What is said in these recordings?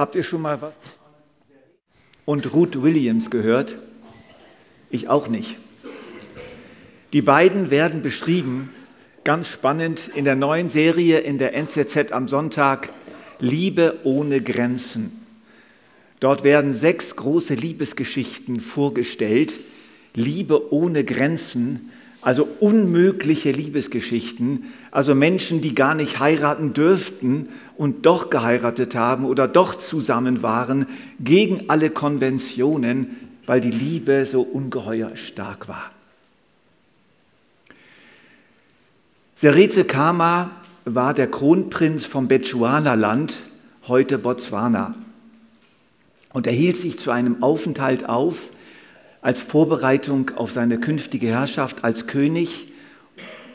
Habt ihr schon mal was und Ruth Williams gehört? Ich auch nicht. Die beiden werden beschrieben, ganz spannend, in der neuen Serie in der NZZ am Sonntag, Liebe ohne Grenzen. Dort werden sechs große Liebesgeschichten vorgestellt. Liebe ohne Grenzen, also unmögliche Liebesgeschichten, also Menschen, die gar nicht heiraten dürften und doch geheiratet haben oder doch zusammen waren, gegen alle Konventionen, weil die Liebe so ungeheuer stark war. Seretse Kama war der Kronprinz vom Bechuana-Land, heute Botswana. Und er hielt sich zu einem Aufenthalt auf als Vorbereitung auf seine künftige Herrschaft als König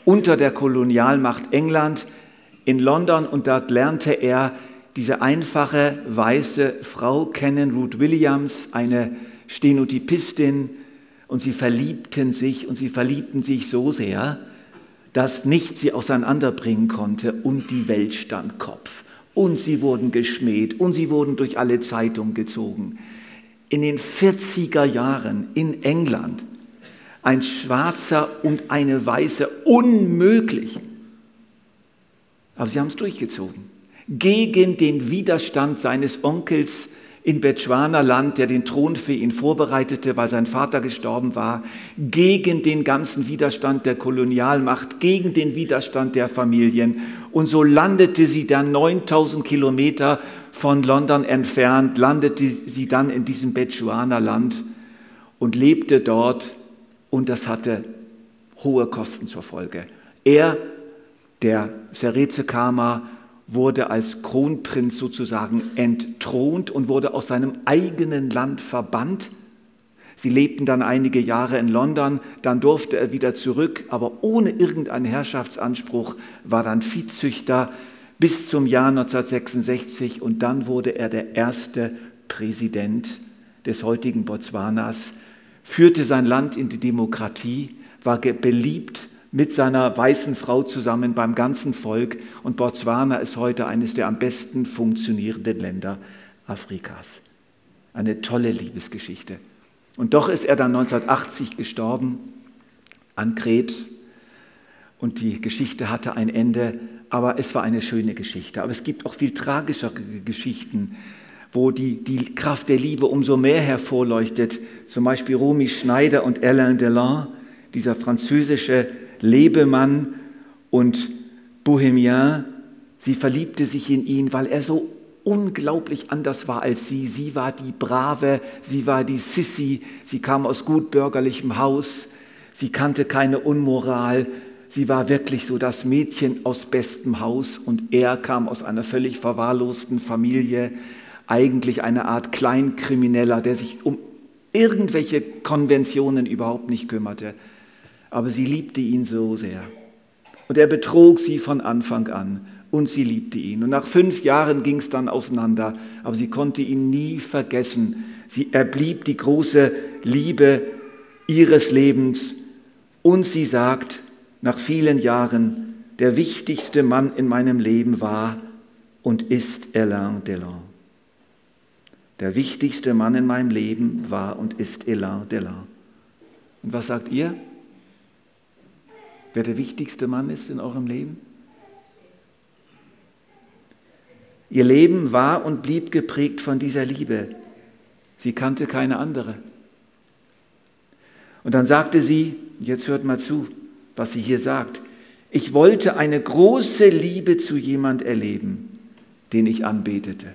unter der Kolonialmacht England in London und dort lernte er diese einfache weiße Frau kennen, Ruth Williams, eine Stenotypistin, und sie verliebten sich und sie verliebten sich so sehr, dass nichts sie auseinanderbringen konnte und die Welt stand Kopf. Und sie wurden geschmäht und sie wurden durch alle Zeitungen gezogen. In den 40er Jahren in England ein Schwarzer und eine Weiße unmöglich. Aber sie haben es durchgezogen. Gegen den Widerstand seines Onkels in Bechuana-Land, der den Thron für ihn vorbereitete, weil sein Vater gestorben war, gegen den ganzen Widerstand der Kolonialmacht, gegen den Widerstand der Familien. Und so landete sie dann 9000 Kilometer von London entfernt, landete sie dann in diesem Bechuana-Land und lebte dort. Und das hatte hohe Kosten zur Folge. Er, der Seretse Kama, wurde als Kronprinz sozusagen entthront und wurde aus seinem eigenen Land verbannt. Sie lebten dann einige Jahre in London, dann durfte er wieder zurück, aber ohne irgendeinen Herrschaftsanspruch, war dann Viehzüchter bis zum Jahr 1966 und dann wurde er der erste Präsident des heutigen Botswanas, führte sein Land in die Demokratie, war beliebt mit seiner weißen Frau zusammen beim ganzen Volk. Und Botswana ist heute eines der am besten funktionierenden Länder Afrikas. Eine tolle Liebesgeschichte. Und doch ist er dann 1980 gestorben an Krebs. Und die Geschichte hatte ein Ende, aber es war eine schöne Geschichte. Aber es gibt auch viel tragischere Geschichten, wo die, die Kraft der Liebe umso mehr hervorleuchtet. Zum Beispiel Romy Schneider und Alain Delon, dieser französische Lebemann und Bohemien. Sie verliebte sich in ihn, weil er so unglaublich anders war als sie. Sie war die Brave, sie war die Sissy, sie kam aus gut bürgerlichem Haus, sie kannte keine Unmoral, sie war wirklich so das Mädchen aus bestem Haus und er kam aus einer völlig verwahrlosten Familie, eigentlich eine Art Kleinkrimineller, der sich um irgendwelche Konventionen überhaupt nicht kümmerte aber sie liebte ihn so sehr. Und er betrog sie von Anfang an und sie liebte ihn. Und nach fünf Jahren ging es dann auseinander, aber sie konnte ihn nie vergessen. Sie, er blieb die große Liebe ihres Lebens und sie sagt nach vielen Jahren, der wichtigste Mann in meinem Leben war und ist Alain Delon. Der wichtigste Mann in meinem Leben war und ist Alain Delon. Und was sagt ihr? wer der wichtigste Mann ist in eurem Leben? Ihr Leben war und blieb geprägt von dieser Liebe. Sie kannte keine andere. Und dann sagte sie, jetzt hört mal zu, was sie hier sagt, ich wollte eine große Liebe zu jemand erleben, den ich anbetete.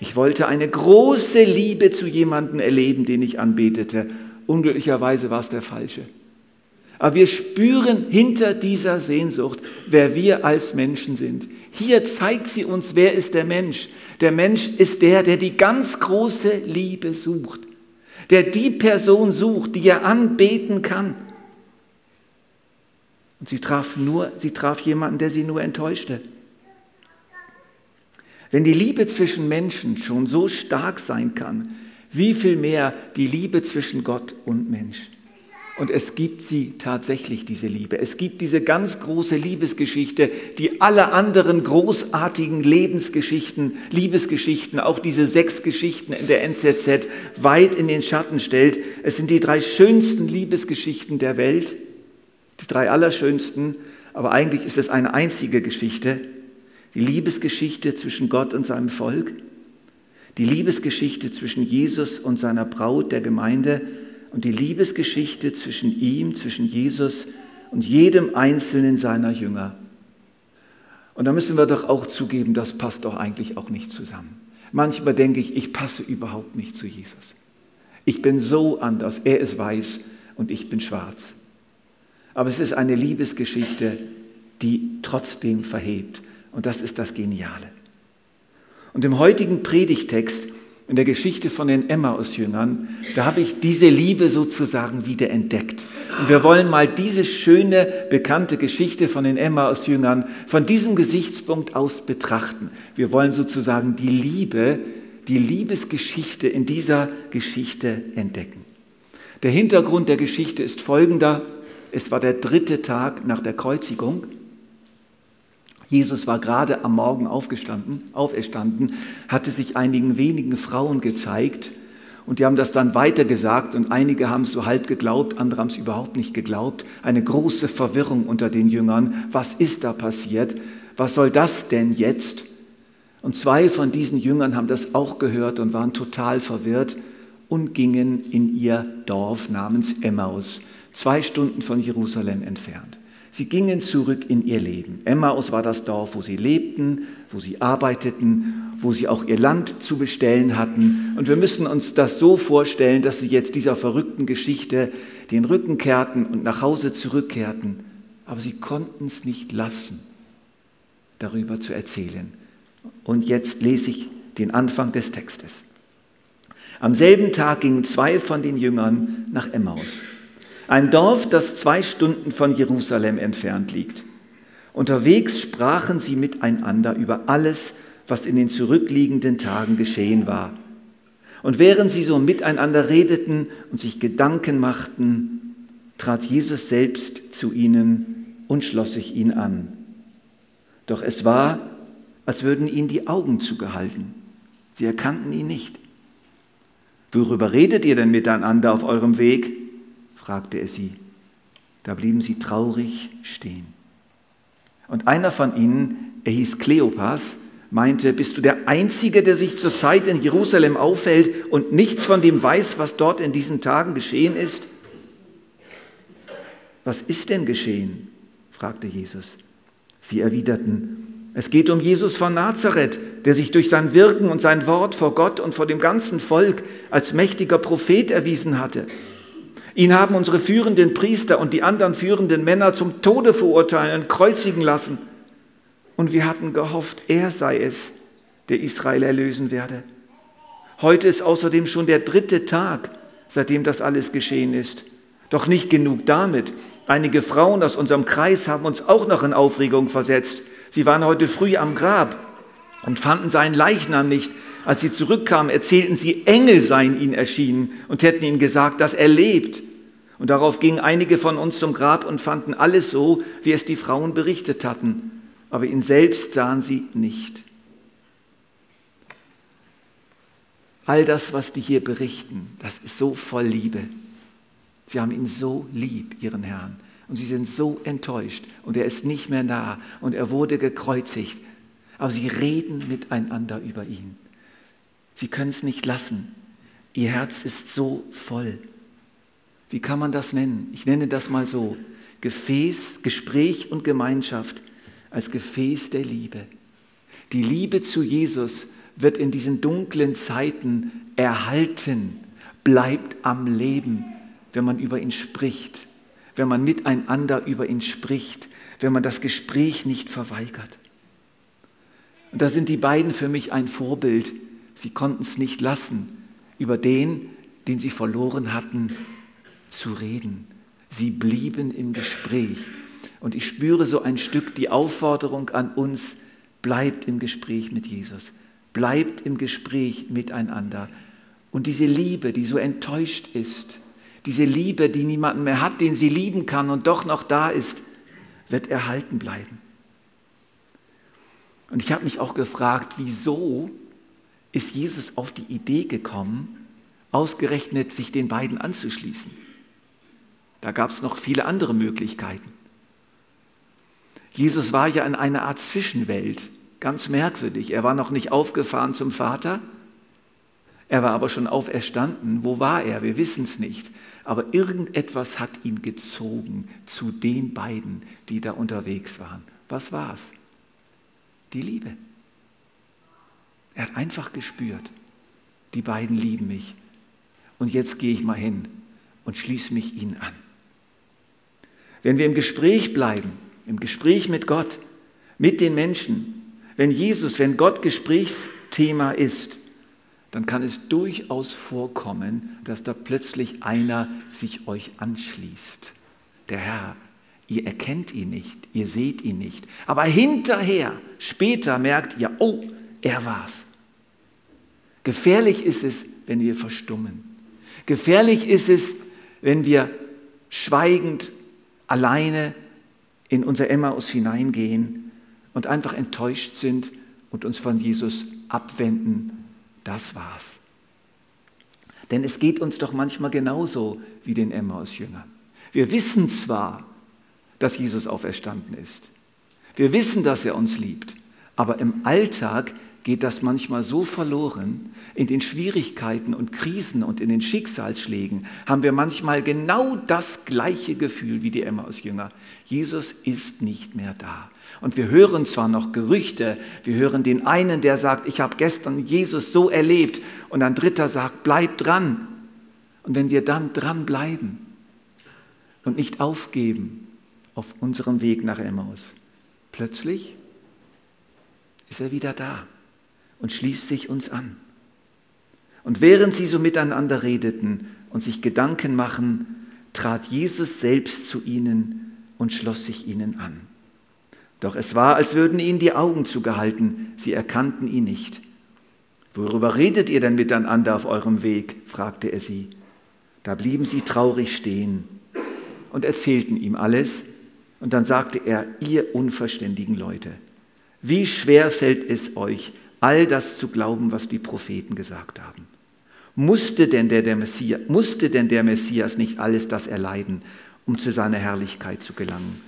Ich wollte eine große Liebe zu jemandem erleben, den ich anbetete. Unglücklicherweise war es der falsche. Aber wir spüren hinter dieser Sehnsucht, wer wir als Menschen sind. Hier zeigt sie uns, wer ist der Mensch. Der Mensch ist der, der die ganz große Liebe sucht, der die Person sucht, die er anbeten kann. Und sie traf nur, sie traf jemanden, der sie nur enttäuschte. Wenn die Liebe zwischen Menschen schon so stark sein kann, wie viel mehr die Liebe zwischen Gott und Mensch. Und es gibt sie tatsächlich, diese Liebe. Es gibt diese ganz große Liebesgeschichte, die alle anderen großartigen Lebensgeschichten, Liebesgeschichten, auch diese sechs Geschichten in der NZZ weit in den Schatten stellt. Es sind die drei schönsten Liebesgeschichten der Welt, die drei allerschönsten, aber eigentlich ist es eine einzige Geschichte, die Liebesgeschichte zwischen Gott und seinem Volk, die Liebesgeschichte zwischen Jesus und seiner Braut, der Gemeinde, und die Liebesgeschichte zwischen ihm, zwischen Jesus und jedem einzelnen seiner Jünger. Und da müssen wir doch auch zugeben, das passt doch eigentlich auch nicht zusammen. Manchmal denke ich, ich passe überhaupt nicht zu Jesus. Ich bin so anders, er ist weiß und ich bin schwarz. Aber es ist eine Liebesgeschichte, die trotzdem verhebt. Und das ist das Geniale. Und im heutigen Predigtext in der Geschichte von den Emmaus-Jüngern, da habe ich diese Liebe sozusagen wieder entdeckt. Und wir wollen mal diese schöne, bekannte Geschichte von den Emmaus-Jüngern von diesem Gesichtspunkt aus betrachten. Wir wollen sozusagen die Liebe, die Liebesgeschichte in dieser Geschichte entdecken. Der Hintergrund der Geschichte ist folgender. Es war der dritte Tag nach der Kreuzigung. Jesus war gerade am Morgen aufgestanden, auferstanden, hatte sich einigen wenigen Frauen gezeigt und die haben das dann weitergesagt und einige haben es so halb geglaubt, andere haben es überhaupt nicht geglaubt. Eine große Verwirrung unter den Jüngern. Was ist da passiert? Was soll das denn jetzt? Und zwei von diesen Jüngern haben das auch gehört und waren total verwirrt und gingen in ihr Dorf namens Emmaus, zwei Stunden von Jerusalem entfernt. Sie gingen zurück in ihr Leben. Emmaus war das Dorf, wo sie lebten, wo sie arbeiteten, wo sie auch ihr Land zu bestellen hatten. Und wir müssen uns das so vorstellen, dass sie jetzt dieser verrückten Geschichte den Rücken kehrten und nach Hause zurückkehrten. Aber sie konnten es nicht lassen, darüber zu erzählen. Und jetzt lese ich den Anfang des Textes. Am selben Tag gingen zwei von den Jüngern nach Emmaus ein Dorf, das zwei Stunden von Jerusalem entfernt liegt. Unterwegs sprachen sie miteinander über alles, was in den zurückliegenden Tagen geschehen war. Und während sie so miteinander redeten und sich Gedanken machten, trat Jesus selbst zu ihnen und schloss sich ihn an. Doch es war, als würden ihnen die Augen zugehalten. Sie erkannten ihn nicht. Worüber redet ihr denn miteinander auf eurem Weg? Fragte er sie. Da blieben sie traurig stehen. Und einer von ihnen, er hieß Kleopas, meinte, bist du der Einzige, der sich zurzeit in Jerusalem aufhält und nichts von dem weiß, was dort in diesen Tagen geschehen ist? Was ist denn geschehen? fragte Jesus. Sie erwiderten, es geht um Jesus von Nazareth, der sich durch sein Wirken und sein Wort vor Gott und vor dem ganzen Volk als mächtiger Prophet erwiesen hatte. Ihn haben unsere führenden Priester und die anderen führenden Männer zum Tode verurteilen und kreuzigen lassen. Und wir hatten gehofft, er sei es, der Israel erlösen werde. Heute ist außerdem schon der dritte Tag, seitdem das alles geschehen ist. Doch nicht genug damit. Einige Frauen aus unserem Kreis haben uns auch noch in Aufregung versetzt. Sie waren heute früh am Grab und fanden seinen Leichnam nicht. Als sie zurückkamen, erzählten sie, Engel seien ihnen erschienen und hätten ihnen gesagt, dass er lebt. Und darauf gingen einige von uns zum Grab und fanden alles so, wie es die Frauen berichtet hatten. Aber ihn selbst sahen sie nicht. All das, was die hier berichten, das ist so voll Liebe. Sie haben ihn so lieb, ihren Herrn. Und sie sind so enttäuscht. Und er ist nicht mehr da. Und er wurde gekreuzigt. Aber sie reden miteinander über ihn. Sie können es nicht lassen. Ihr Herz ist so voll. Wie kann man das nennen? Ich nenne das mal so. Gefäß, Gespräch und Gemeinschaft als Gefäß der Liebe. Die Liebe zu Jesus wird in diesen dunklen Zeiten erhalten, bleibt am Leben, wenn man über ihn spricht, wenn man miteinander über ihn spricht, wenn man das Gespräch nicht verweigert. Und da sind die beiden für mich ein Vorbild Sie konnten es nicht lassen, über den, den sie verloren hatten, zu reden. Sie blieben im Gespräch. Und ich spüre so ein Stück die Aufforderung an uns, bleibt im Gespräch mit Jesus, bleibt im Gespräch miteinander. Und diese Liebe, die so enttäuscht ist, diese Liebe, die niemanden mehr hat, den sie lieben kann und doch noch da ist, wird erhalten bleiben. Und ich habe mich auch gefragt, wieso ist Jesus auf die Idee gekommen, ausgerechnet sich den beiden anzuschließen? Da gab es noch viele andere Möglichkeiten. Jesus war ja in einer Art Zwischenwelt, ganz merkwürdig. Er war noch nicht aufgefahren zum Vater, er war aber schon auferstanden. Wo war er? Wir wissen es nicht. Aber irgendetwas hat ihn gezogen zu den beiden, die da unterwegs waren. Was war es? Die Liebe. Er hat einfach gespürt, die beiden lieben mich. Und jetzt gehe ich mal hin und schließe mich ihnen an. Wenn wir im Gespräch bleiben, im Gespräch mit Gott, mit den Menschen, wenn Jesus, wenn Gott Gesprächsthema ist, dann kann es durchaus vorkommen, dass da plötzlich einer sich euch anschließt. Der Herr, ihr erkennt ihn nicht, ihr seht ihn nicht, aber hinterher, später merkt ihr, oh, er war's. Gefährlich ist es, wenn wir verstummen. Gefährlich ist es, wenn wir schweigend alleine in unser Emmaus hineingehen und einfach enttäuscht sind und uns von Jesus abwenden. Das war's. Denn es geht uns doch manchmal genauso wie den Emmaus-Jüngern. Wir wissen zwar, dass Jesus auferstanden ist. Wir wissen, dass er uns liebt. Aber im Alltag geht das manchmal so verloren. In den Schwierigkeiten und Krisen und in den Schicksalsschlägen haben wir manchmal genau das gleiche Gefühl wie die Emmaus-Jünger. Jesus ist nicht mehr da. Und wir hören zwar noch Gerüchte, wir hören den einen, der sagt, ich habe gestern Jesus so erlebt, und ein dritter sagt, bleib dran. Und wenn wir dann dran bleiben und nicht aufgeben auf unserem Weg nach Emmaus, plötzlich ist er wieder da und schließt sich uns an. Und während sie so miteinander redeten und sich Gedanken machen, trat Jesus selbst zu ihnen und schloss sich ihnen an. Doch es war, als würden ihnen die Augen zugehalten, sie erkannten ihn nicht. Worüber redet ihr denn miteinander auf eurem Weg? fragte er sie. Da blieben sie traurig stehen und erzählten ihm alles. Und dann sagte er, ihr unverständigen Leute, wie schwer fällt es euch, all das zu glauben, was die Propheten gesagt haben. Musste denn der, der, Messias, musste denn der Messias nicht alles das erleiden, um zu seiner Herrlichkeit zu gelangen?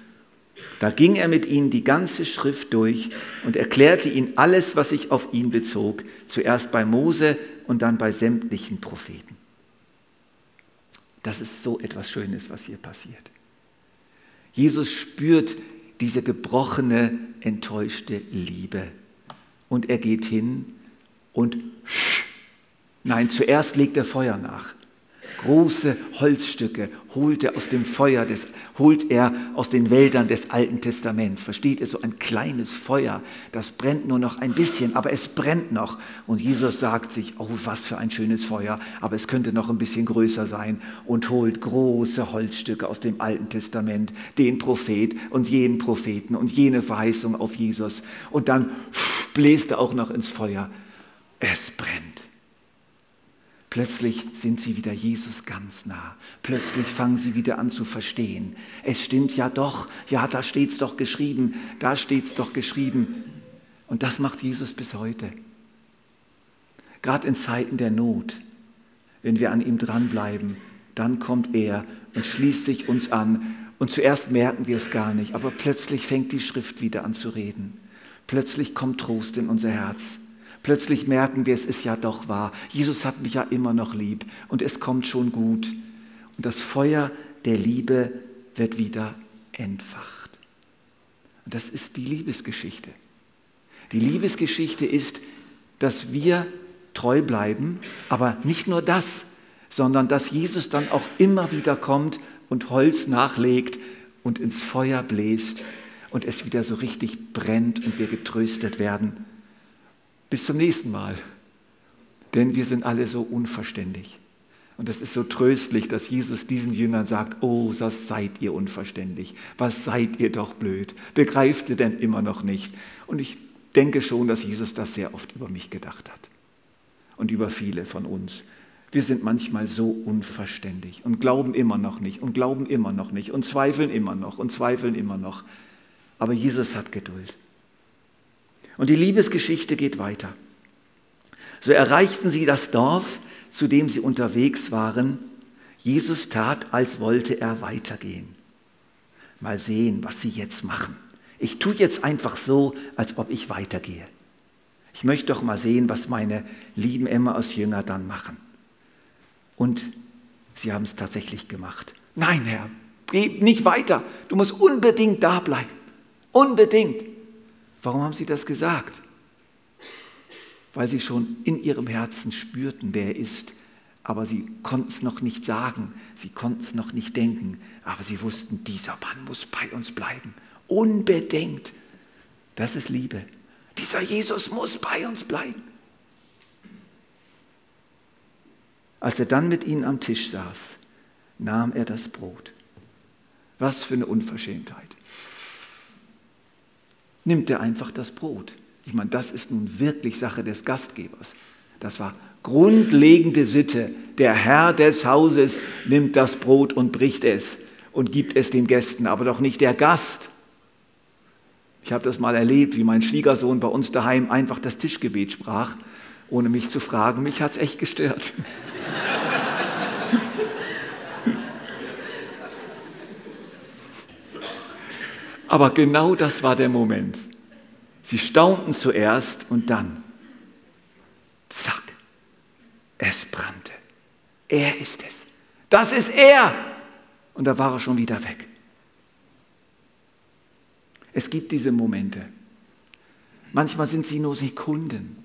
Da ging er mit ihnen die ganze Schrift durch und erklärte ihnen alles, was sich auf ihn bezog, zuerst bei Mose und dann bei sämtlichen Propheten. Das ist so etwas Schönes, was hier passiert. Jesus spürt diese gebrochene, enttäuschte Liebe und er geht hin und nein, zuerst legt er Feuer nach. Große Holzstücke holt er aus dem Feuer des, holt er aus den Wäldern des Alten Testaments. Versteht ihr, so ein kleines Feuer, das brennt nur noch ein bisschen, aber es brennt noch. Und Jesus sagt sich, oh, was für ein schönes Feuer, aber es könnte noch ein bisschen größer sein und holt große Holzstücke aus dem Alten Testament, den Prophet und jenen Propheten und jene Verheißung auf Jesus. Und dann bläst er auch noch ins Feuer. Es brennt. Plötzlich sind sie wieder Jesus ganz nah. Plötzlich fangen sie wieder an zu verstehen. Es stimmt ja doch, ja, da steht es doch geschrieben, da steht es doch geschrieben. Und das macht Jesus bis heute. Gerade in Zeiten der Not, wenn wir an ihm dranbleiben, dann kommt er und schließt sich uns an. Und zuerst merken wir es gar nicht, aber plötzlich fängt die Schrift wieder an zu reden. Plötzlich kommt Trost in unser Herz. Plötzlich merken wir, es ist ja doch wahr. Jesus hat mich ja immer noch lieb und es kommt schon gut. Und das Feuer der Liebe wird wieder entfacht. Und das ist die Liebesgeschichte. Die Liebesgeschichte ist, dass wir treu bleiben, aber nicht nur das, sondern dass Jesus dann auch immer wieder kommt und Holz nachlegt und ins Feuer bläst und es wieder so richtig brennt und wir getröstet werden. Bis zum nächsten Mal. Denn wir sind alle so unverständig. Und es ist so tröstlich, dass Jesus diesen Jüngern sagt, oh, was seid ihr unverständig, was seid ihr doch blöd, begreift ihr denn immer noch nicht? Und ich denke schon, dass Jesus das sehr oft über mich gedacht hat und über viele von uns, Wir sind manchmal so unverständig und glauben immer noch nicht und glauben immer noch nicht und zweifeln immer noch und zweifeln immer noch. Aber Jesus hat Geduld. Und die Liebesgeschichte geht weiter. So erreichten sie das Dorf, zu dem sie unterwegs waren. Jesus tat, als wollte er weitergehen. Mal sehen, was sie jetzt machen. Ich tue jetzt einfach so, als ob ich weitergehe. Ich möchte doch mal sehen, was meine lieben Emma aus Jünger dann machen. Und sie haben es tatsächlich gemacht. Nein, Herr, geh nicht weiter. Du musst unbedingt da bleiben. Unbedingt. Warum haben sie das gesagt? Weil sie schon in ihrem Herzen spürten, wer er ist. Aber sie konnten es noch nicht sagen, sie konnten es noch nicht denken. Aber sie wussten, dieser Mann muss bei uns bleiben. Unbedingt. Das ist Liebe. Dieser Jesus muss bei uns bleiben. Als er dann mit ihnen am Tisch saß, nahm er das Brot. Was für eine Unverschämtheit. Nimmt er einfach das Brot. Ich meine, das ist nun wirklich Sache des Gastgebers. Das war grundlegende Sitte. Der Herr des Hauses nimmt das Brot und bricht es und gibt es den Gästen, aber doch nicht der Gast. Ich habe das mal erlebt, wie mein Schwiegersohn bei uns daheim einfach das Tischgebet sprach, ohne mich zu fragen. Mich hat es echt gestört. Aber genau das war der Moment. Sie staunten zuerst und dann, zack, es brannte. Er ist es. Das ist er. Und da war er schon wieder weg. Es gibt diese Momente. Manchmal sind sie nur Sekunden,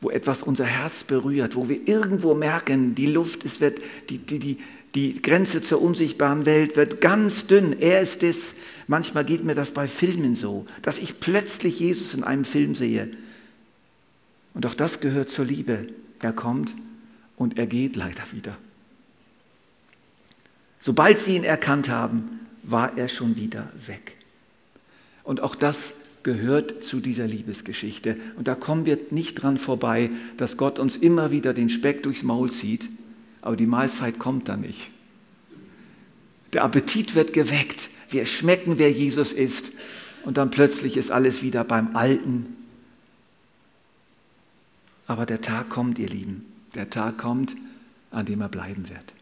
wo etwas unser Herz berührt, wo wir irgendwo merken, die Luft, es wird, die, die, die, die Grenze zur unsichtbaren Welt wird ganz dünn. Er ist es. Manchmal geht mir das bei Filmen so, dass ich plötzlich Jesus in einem Film sehe. Und auch das gehört zur Liebe. Er kommt und er geht leider wieder. Sobald sie ihn erkannt haben, war er schon wieder weg. Und auch das gehört zu dieser Liebesgeschichte. Und da kommen wir nicht dran vorbei, dass Gott uns immer wieder den Speck durchs Maul zieht, aber die Mahlzeit kommt dann nicht. Der Appetit wird geweckt. Wir schmecken, wer Jesus ist. Und dann plötzlich ist alles wieder beim Alten. Aber der Tag kommt, ihr Lieben. Der Tag kommt, an dem er bleiben wird.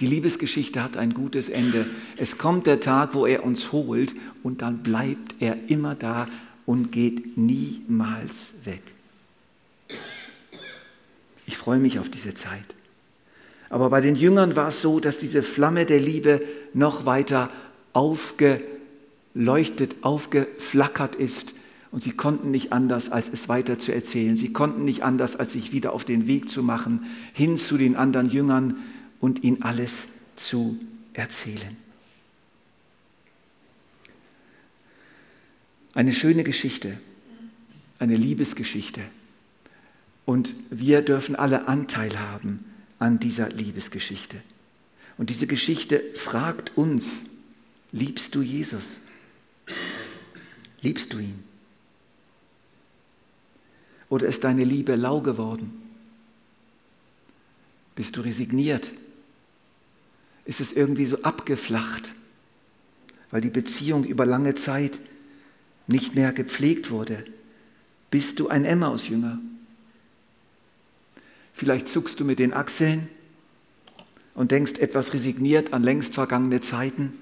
Die Liebesgeschichte hat ein gutes Ende. Es kommt der Tag, wo er uns holt und dann bleibt er immer da und geht niemals weg. Ich freue mich auf diese Zeit. Aber bei den Jüngern war es so, dass diese Flamme der Liebe noch weiter aufgeleuchtet, aufgeflackert ist. Und sie konnten nicht anders, als es weiter zu erzählen. Sie konnten nicht anders, als sich wieder auf den Weg zu machen, hin zu den anderen Jüngern, und ihnen alles zu erzählen. Eine schöne Geschichte, eine Liebesgeschichte. Und wir dürfen alle Anteil haben an dieser Liebesgeschichte. Und diese Geschichte fragt uns, liebst du Jesus? Liebst du ihn? Oder ist deine Liebe lau geworden? Bist du resigniert? ist es irgendwie so abgeflacht, weil die Beziehung über lange Zeit nicht mehr gepflegt wurde. Bist du ein Emmaus-Jünger? Vielleicht zuckst du mit den Achseln und denkst etwas resigniert an längst vergangene Zeiten,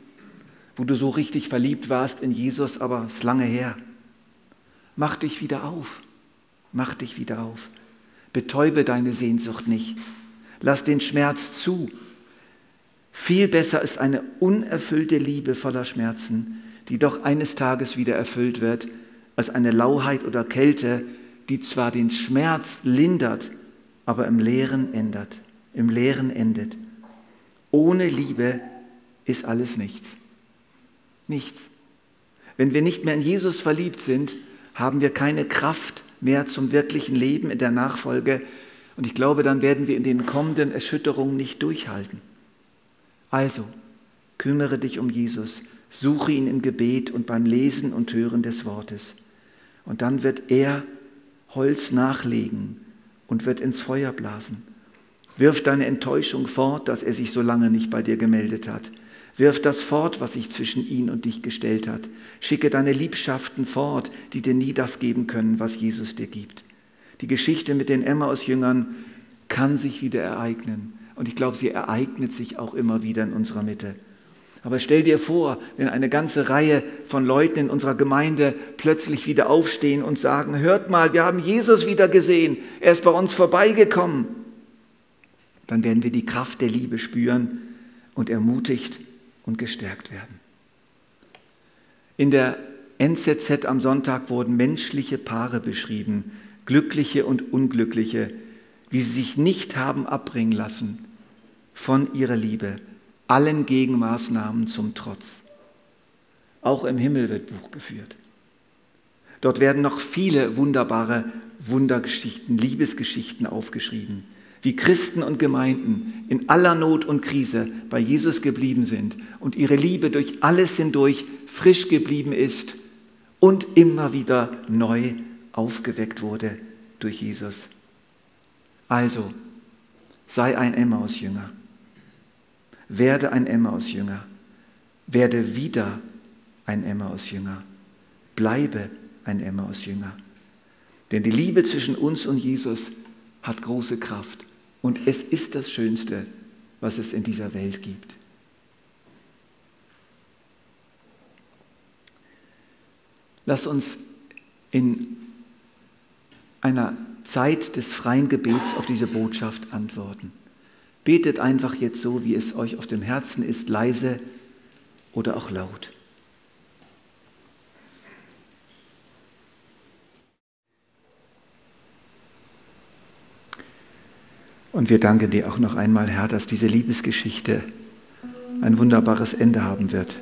wo du so richtig verliebt warst in Jesus, aber es ist lange her. Mach dich wieder auf. Mach dich wieder auf. Betäube deine Sehnsucht nicht. Lass den Schmerz zu viel besser ist eine unerfüllte Liebe voller Schmerzen, die doch eines Tages wieder erfüllt wird, als eine Lauheit oder Kälte, die zwar den Schmerz lindert, aber im Leeren ändert, im Leeren endet. Ohne Liebe ist alles nichts. Nichts. Wenn wir nicht mehr in Jesus verliebt sind, haben wir keine Kraft mehr zum wirklichen Leben in der Nachfolge. Und ich glaube, dann werden wir in den kommenden Erschütterungen nicht durchhalten. Also, kümmere dich um Jesus, suche ihn im Gebet und beim Lesen und Hören des Wortes. Und dann wird er Holz nachlegen und wird ins Feuer blasen Wirf deine Enttäuschung fort, dass er sich so lange nicht bei dir gemeldet hat. Wirf das fort, was sich zwischen ihn und dich gestellt hat. Schicke deine Liebschaften fort, die dir nie das geben können, was Jesus dir gibt. Die Geschichte mit den Emmaus-Jüngern kann sich wieder ereignen. Und ich glaube, sie ereignet sich auch immer wieder in unserer Mitte. Aber stell dir vor, wenn eine ganze Reihe von Leuten in unserer Gemeinde plötzlich wieder aufstehen und sagen, hört mal, wir haben Jesus wieder gesehen, er ist bei uns vorbeigekommen. Dann werden wir die Kraft der Liebe spüren und ermutigt und gestärkt werden. In der NZZ am Sonntag wurden menschliche Paare beschrieben, glückliche und unglückliche, wie sie sich nicht haben abbringen lassen von ihrer Liebe, allen Gegenmaßnahmen zum Trotz. Auch im Himmel wird Buch geführt. Dort werden noch viele wunderbare Wundergeschichten, Liebesgeschichten aufgeschrieben wie Christen und Gemeinden in aller Not und Krise bei Jesus geblieben sind und ihre Liebe durch alles hindurch frisch geblieben ist und immer wieder neu aufgeweckt wurde durch Jesus. Also, sei ein Emmaus-Jünger. Werde ein Emmaus-Jünger. Werde wieder ein Emmaus-Jünger. Bleibe ein Emmaus-Jünger. Denn die Liebe zwischen uns und Jesus hat große Kraft. Und es ist das Schönste, was es in dieser Welt gibt. Lasst uns in einer Zeit des freien Gebets auf diese Botschaft antworten. Betet einfach jetzt so, wie es euch auf dem Herzen ist, leise oder auch laut. Und wir danken dir auch noch einmal, Herr, dass diese Liebesgeschichte ein wunderbares Ende haben wird.